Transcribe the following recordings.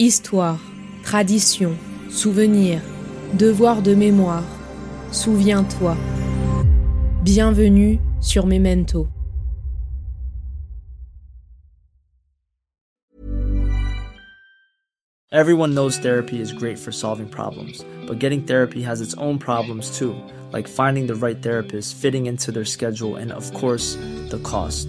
Histoire, tradition, souvenir, devoir de mémoire. Souviens-toi. Bienvenue sur Memento. Everyone knows therapy is great for solving problems, but getting therapy has its own problems too, like finding the right therapist, fitting into their schedule, and of course, the cost.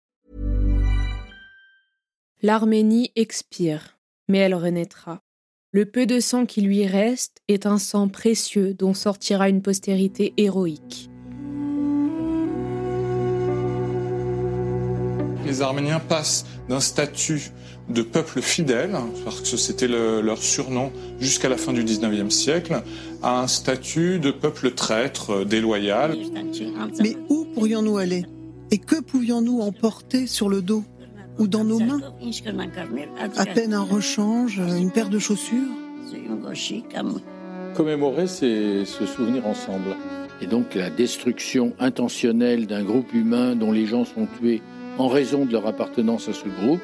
L'Arménie expire, mais elle renaîtra. Le peu de sang qui lui reste est un sang précieux dont sortira une postérité héroïque. Les Arméniens passent d'un statut de peuple fidèle, parce que c'était le- leur surnom jusqu'à la fin du 19e siècle, à un statut de peuple traître, euh, déloyal. Mais où pourrions-nous aller? Et que pouvions-nous emporter sur le dos? Ou dans nos mains À peine un rechange, une paire de chaussures Commémorer, c'est se souvenir ensemble. Et donc la destruction intentionnelle d'un groupe humain dont les gens sont tués en raison de leur appartenance à ce groupe,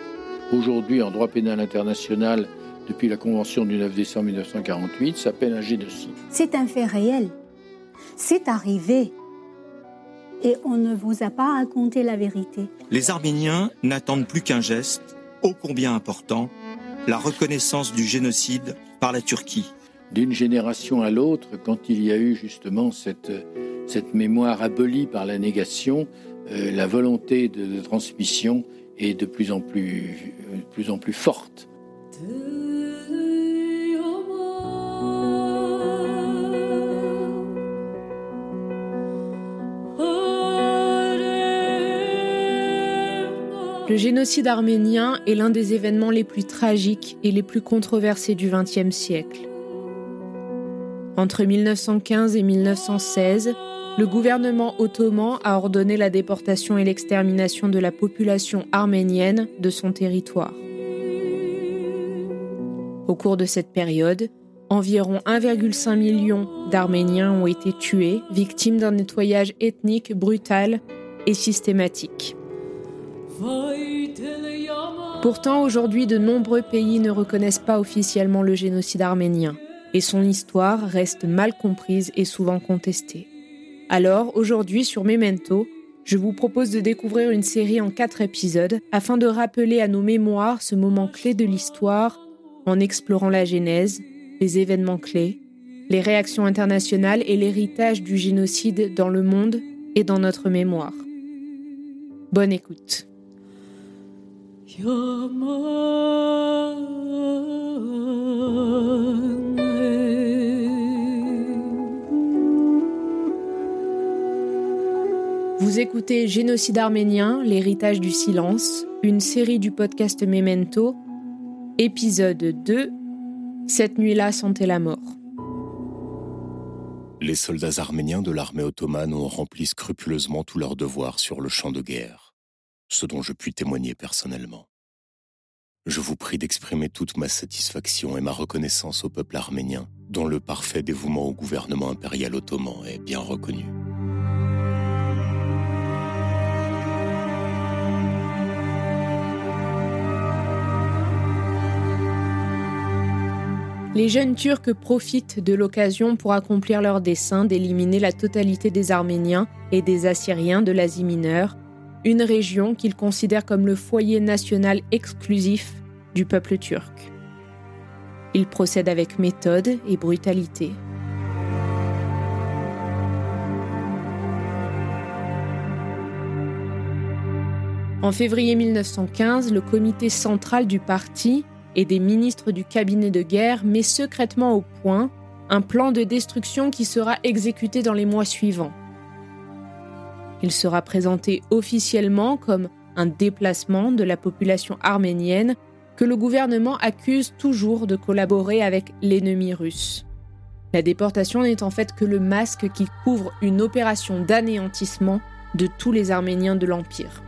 aujourd'hui en droit pénal international, depuis la Convention du 9 décembre 1948, s'appelle un génocide. C'est un fait réel. C'est arrivé. Et on ne vous a pas raconté la vérité. Les Arméniens n'attendent plus qu'un geste, ô combien important, la reconnaissance du génocide par la Turquie. D'une génération à l'autre, quand il y a eu justement cette, cette mémoire abolie par la négation, euh, la volonté de, de transmission est de plus en plus, de plus, en plus forte. Le génocide arménien est l'un des événements les plus tragiques et les plus controversés du XXe siècle. Entre 1915 et 1916, le gouvernement ottoman a ordonné la déportation et l'extermination de la population arménienne de son territoire. Au cours de cette période, environ 1,5 million d'Arméniens ont été tués, victimes d'un nettoyage ethnique brutal et systématique. Pourtant, aujourd'hui, de nombreux pays ne reconnaissent pas officiellement le génocide arménien, et son histoire reste mal comprise et souvent contestée. Alors, aujourd'hui, sur Memento, je vous propose de découvrir une série en quatre épisodes afin de rappeler à nos mémoires ce moment clé de l'histoire en explorant la genèse, les événements clés, les réactions internationales et l'héritage du génocide dans le monde et dans notre mémoire. Bonne écoute. Vous écoutez Génocide arménien, l'héritage du silence, une série du podcast Memento, épisode 2, Cette nuit-là sentait la mort. Les soldats arméniens de l'armée ottomane ont rempli scrupuleusement tous leurs devoirs sur le champ de guerre, ce dont je puis témoigner personnellement. Je vous prie d'exprimer toute ma satisfaction et ma reconnaissance au peuple arménien, dont le parfait dévouement au gouvernement impérial ottoman est bien reconnu. Les jeunes Turcs profitent de l'occasion pour accomplir leur dessein d'éliminer la totalité des Arméniens et des Assyriens de l'Asie mineure, une région qu'ils considèrent comme le foyer national exclusif du peuple turc. Ils procèdent avec méthode et brutalité. En février 1915, le comité central du parti et des ministres du cabinet de guerre met secrètement au point un plan de destruction qui sera exécuté dans les mois suivants. Il sera présenté officiellement comme un déplacement de la population arménienne que le gouvernement accuse toujours de collaborer avec l'ennemi russe. La déportation n'est en fait que le masque qui couvre une opération d'anéantissement de tous les Arméniens de l'Empire.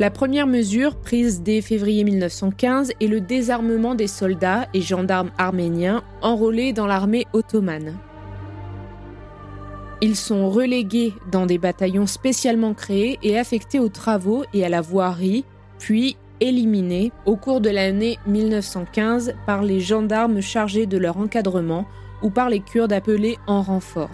La première mesure prise dès février 1915 est le désarmement des soldats et gendarmes arméniens enrôlés dans l'armée ottomane. Ils sont relégués dans des bataillons spécialement créés et affectés aux travaux et à la voirie, puis éliminés au cours de l'année 1915 par les gendarmes chargés de leur encadrement ou par les Kurdes appelés en renfort.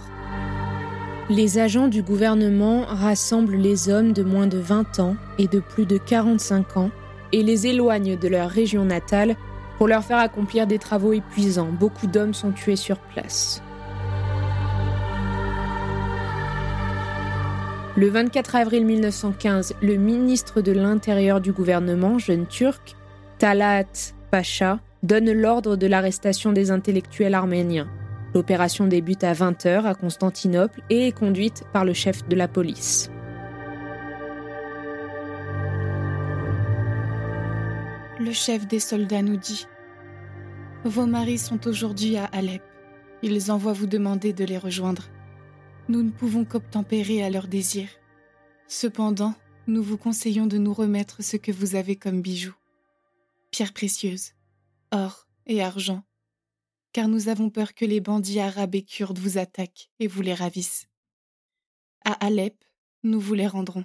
Les agents du gouvernement rassemblent les hommes de moins de 20 ans et de plus de 45 ans et les éloignent de leur région natale pour leur faire accomplir des travaux épuisants. Beaucoup d'hommes sont tués sur place. Le 24 avril 1915, le ministre de l'Intérieur du gouvernement, jeune turc, Talat Pacha, donne l'ordre de l'arrestation des intellectuels arméniens. L'opération débute à 20h à Constantinople et est conduite par le chef de la police. Le chef des soldats nous dit Vos maris sont aujourd'hui à Alep. Ils envoient vous demander de les rejoindre. Nous ne pouvons qu'obtempérer à leurs désirs. Cependant, nous vous conseillons de nous remettre ce que vous avez comme bijoux pierres précieuses, or et argent, car nous avons peur que les bandits arabes et kurdes vous attaquent et vous les ravissent. À Alep, nous vous les rendrons.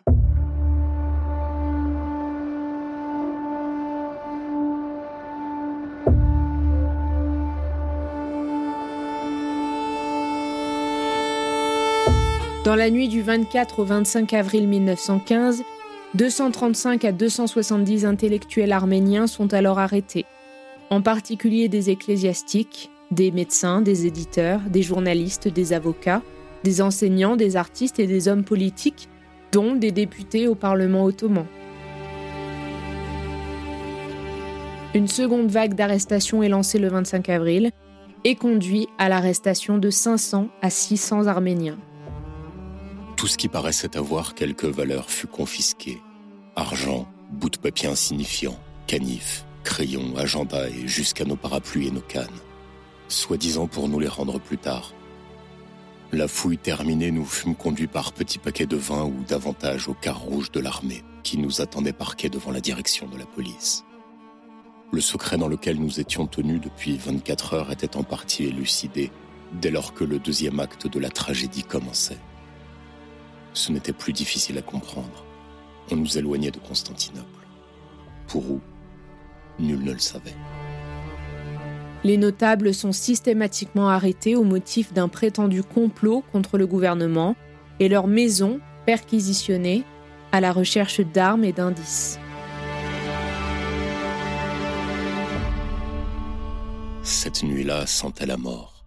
Dans la nuit du 24 au 25 avril 1915, 235 à 270 intellectuels arméniens sont alors arrêtés en particulier des ecclésiastiques, des médecins, des éditeurs, des journalistes, des avocats, des enseignants, des artistes et des hommes politiques, dont des députés au Parlement ottoman. Une seconde vague d'arrestations est lancée le 25 avril et conduit à l'arrestation de 500 à 600 Arméniens. Tout ce qui paraissait avoir quelque valeur fut confisqué. Argent, bout de papier insignifiant, canif, crayons, agenda et jusqu'à nos parapluies et nos cannes, soi-disant pour nous les rendre plus tard. La fouille terminée, nous fûmes conduits par petits paquets de vin ou davantage au car rouge de l'armée, qui nous attendait parqués devant la direction de la police. Le secret dans lequel nous étions tenus depuis 24 heures était en partie élucidé dès lors que le deuxième acte de la tragédie commençait. Ce n'était plus difficile à comprendre. On nous éloignait de Constantinople. Pour où? Nul ne le savait. Les notables sont systématiquement arrêtés au motif d'un prétendu complot contre le gouvernement et leurs maisons perquisitionnées à la recherche d'armes et d'indices. Cette nuit-là sentait la mort.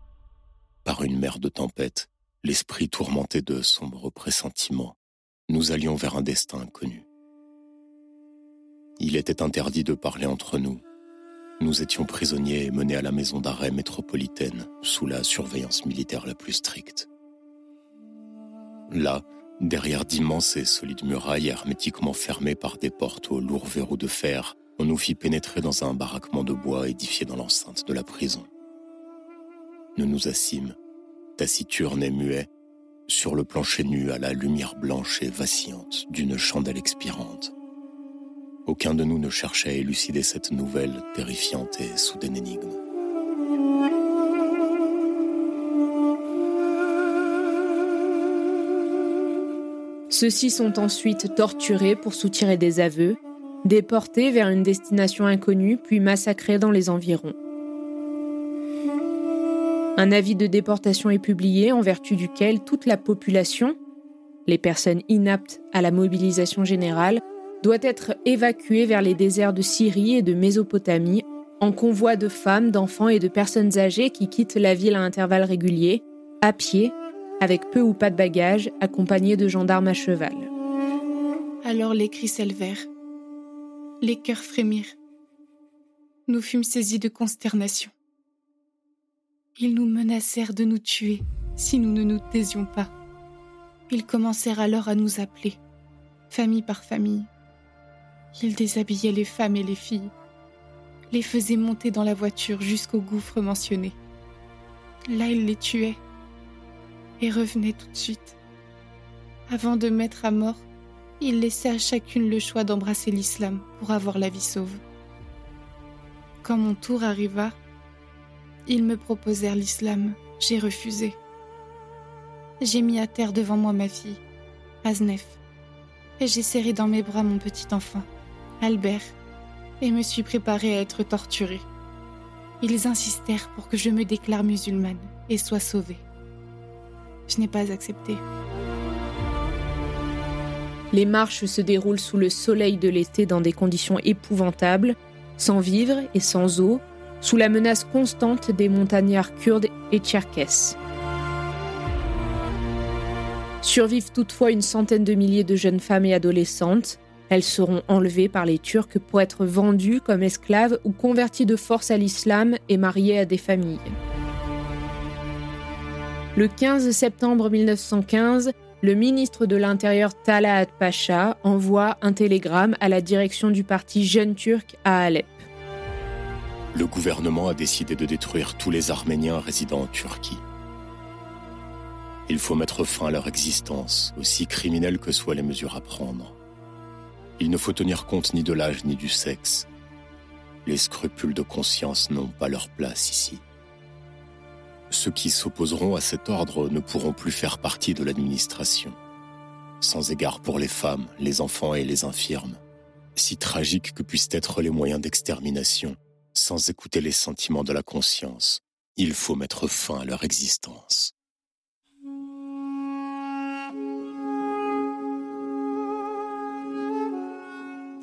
Par une mer de tempête, l'esprit tourmenté de sombres pressentiments, nous allions vers un destin inconnu. Il était interdit de parler entre nous. Nous étions prisonniers et menés à la maison d'arrêt métropolitaine sous la surveillance militaire la plus stricte. Là, derrière d'immenses et solides murailles hermétiquement fermées par des portes aux lourds verrous de fer, on nous fit pénétrer dans un baraquement de bois édifié dans l'enceinte de la prison. Nous nous assîmes, taciturnes et muets, sur le plancher nu à la lumière blanche et vacillante d'une chandelle expirante. Aucun de nous ne cherchait à élucider cette nouvelle, terrifiante et soudaine énigme. Ceux-ci sont ensuite torturés pour soutirer des aveux, déportés vers une destination inconnue, puis massacrés dans les environs. Un avis de déportation est publié en vertu duquel toute la population, les personnes inaptes à la mobilisation générale, doit être évacué vers les déserts de Syrie et de Mésopotamie en convoi de femmes, d'enfants et de personnes âgées qui quittent la ville à intervalles réguliers à pied, avec peu ou pas de bagages, accompagnés de gendarmes à cheval. Alors les cris s'élevèrent, les cœurs frémirent. Nous fûmes saisis de consternation. Ils nous menacèrent de nous tuer si nous ne nous taisions pas. Ils commencèrent alors à nous appeler, famille par famille. Ils déshabillaient les femmes et les filles, les faisaient monter dans la voiture jusqu'au gouffre mentionné. Là, ils les tuaient et revenaient tout de suite. Avant de mettre à mort, ils laissaient à chacune le choix d'embrasser l'islam pour avoir la vie sauve. Quand mon tour arriva, ils me proposèrent l'islam, j'ai refusé. J'ai mis à terre devant moi ma fille, Aznef, et j'ai serré dans mes bras mon petit enfant, Albert, et me suis préparée à être torturée. Ils insistèrent pour que je me déclare musulmane et sois sauvée. Je n'ai pas accepté. Les marches se déroulent sous le soleil de l'été dans des conditions épouvantables, sans vivres et sans eau, sous la menace constante des montagnards kurdes et tcherkesses. Survivent toutefois une centaine de milliers de jeunes femmes et adolescentes. Elles seront enlevées par les Turcs pour être vendues comme esclaves ou converties de force à l'islam et mariées à des familles. Le 15 septembre 1915, le ministre de l'Intérieur Talaat Pacha envoie un télégramme à la direction du parti Jeune Turc à Alep. Le gouvernement a décidé de détruire tous les Arméniens résidant en Turquie. Il faut mettre fin à leur existence, aussi criminelles que soient les mesures à prendre. Il ne faut tenir compte ni de l'âge ni du sexe. Les scrupules de conscience n'ont pas leur place ici. Ceux qui s'opposeront à cet ordre ne pourront plus faire partie de l'administration. Sans égard pour les femmes, les enfants et les infirmes. Si tragiques que puissent être les moyens d'extermination, sans écouter les sentiments de la conscience, il faut mettre fin à leur existence.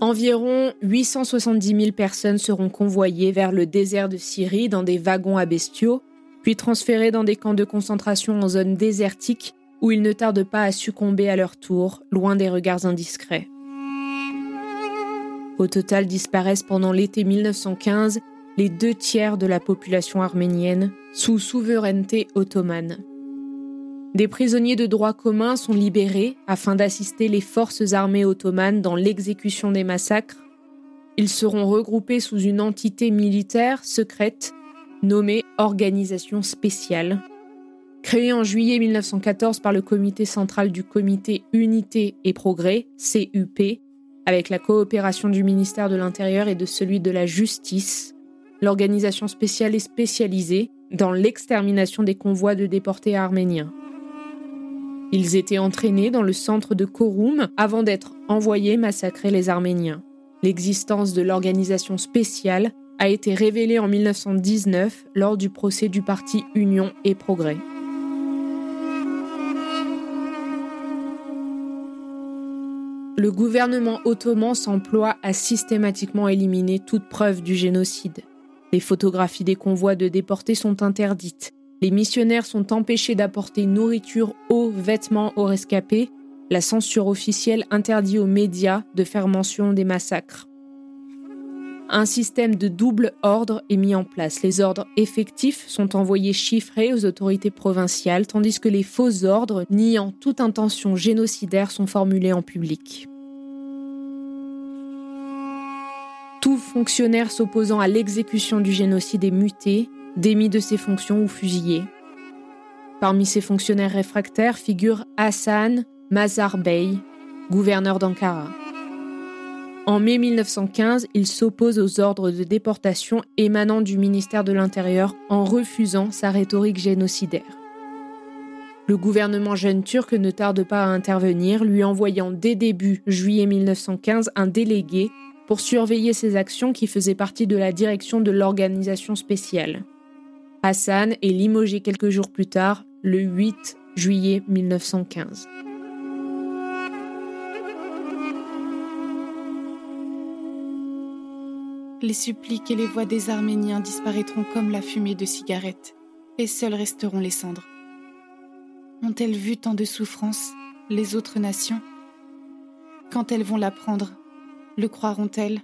Environ 870 000 personnes seront convoyées vers le désert de Syrie dans des wagons à bestiaux, puis transférées dans des camps de concentration en zone désertique où ils ne tardent pas à succomber à leur tour, loin des regards indiscrets. Au total disparaissent pendant l'été 1915 les deux tiers de la population arménienne sous souveraineté ottomane. Des prisonniers de droit commun sont libérés afin d'assister les forces armées ottomanes dans l'exécution des massacres. Ils seront regroupés sous une entité militaire secrète nommée Organisation spéciale. Créée en juillet 1914 par le comité central du comité Unité et Progrès, CUP, avec la coopération du ministère de l'Intérieur et de celui de la Justice, l'organisation spéciale est spécialisée dans l'extermination des convois de déportés arméniens. Ils étaient entraînés dans le centre de Korum avant d'être envoyés massacrer les Arméniens. L'existence de l'organisation spéciale a été révélée en 1919 lors du procès du parti Union et Progrès. Le gouvernement ottoman s'emploie à systématiquement éliminer toute preuve du génocide. Les photographies des convois de déportés sont interdites. Les missionnaires sont empêchés d'apporter nourriture, eau, vêtements aux rescapés. La censure officielle interdit aux médias de faire mention des massacres. Un système de double ordre est mis en place. Les ordres effectifs sont envoyés chiffrés aux autorités provinciales, tandis que les faux ordres, niant toute intention génocidaire, sont formulés en public. Tout fonctionnaire s'opposant à l'exécution du génocide est muté, démis de ses fonctions ou fusillé. Parmi ces fonctionnaires réfractaires figure Hassan Mazar Bey, gouverneur d'Ankara. En mai 1915, il s'oppose aux ordres de déportation émanant du ministère de l'Intérieur en refusant sa rhétorique génocidaire. Le gouvernement jeune turc ne tarde pas à intervenir, lui envoyant dès début juillet 1915 un délégué pour surveiller ses actions qui faisaient partie de la direction de l'organisation spéciale. Hassan est limogé quelques jours plus tard, le 8 juillet 1915. Les suppliques et les voix des Arméniens disparaîtront comme la fumée de cigarettes, et seuls resteront les cendres. Ont-elles vu tant de souffrances, les autres nations? Quand elles vont l'apprendre, le croiront-elles?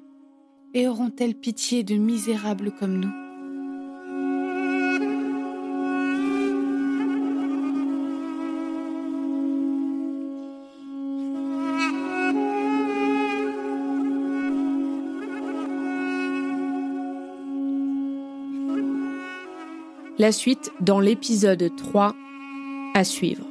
Et auront-elles pitié de misérables comme nous? La suite dans l'épisode 3 à suivre.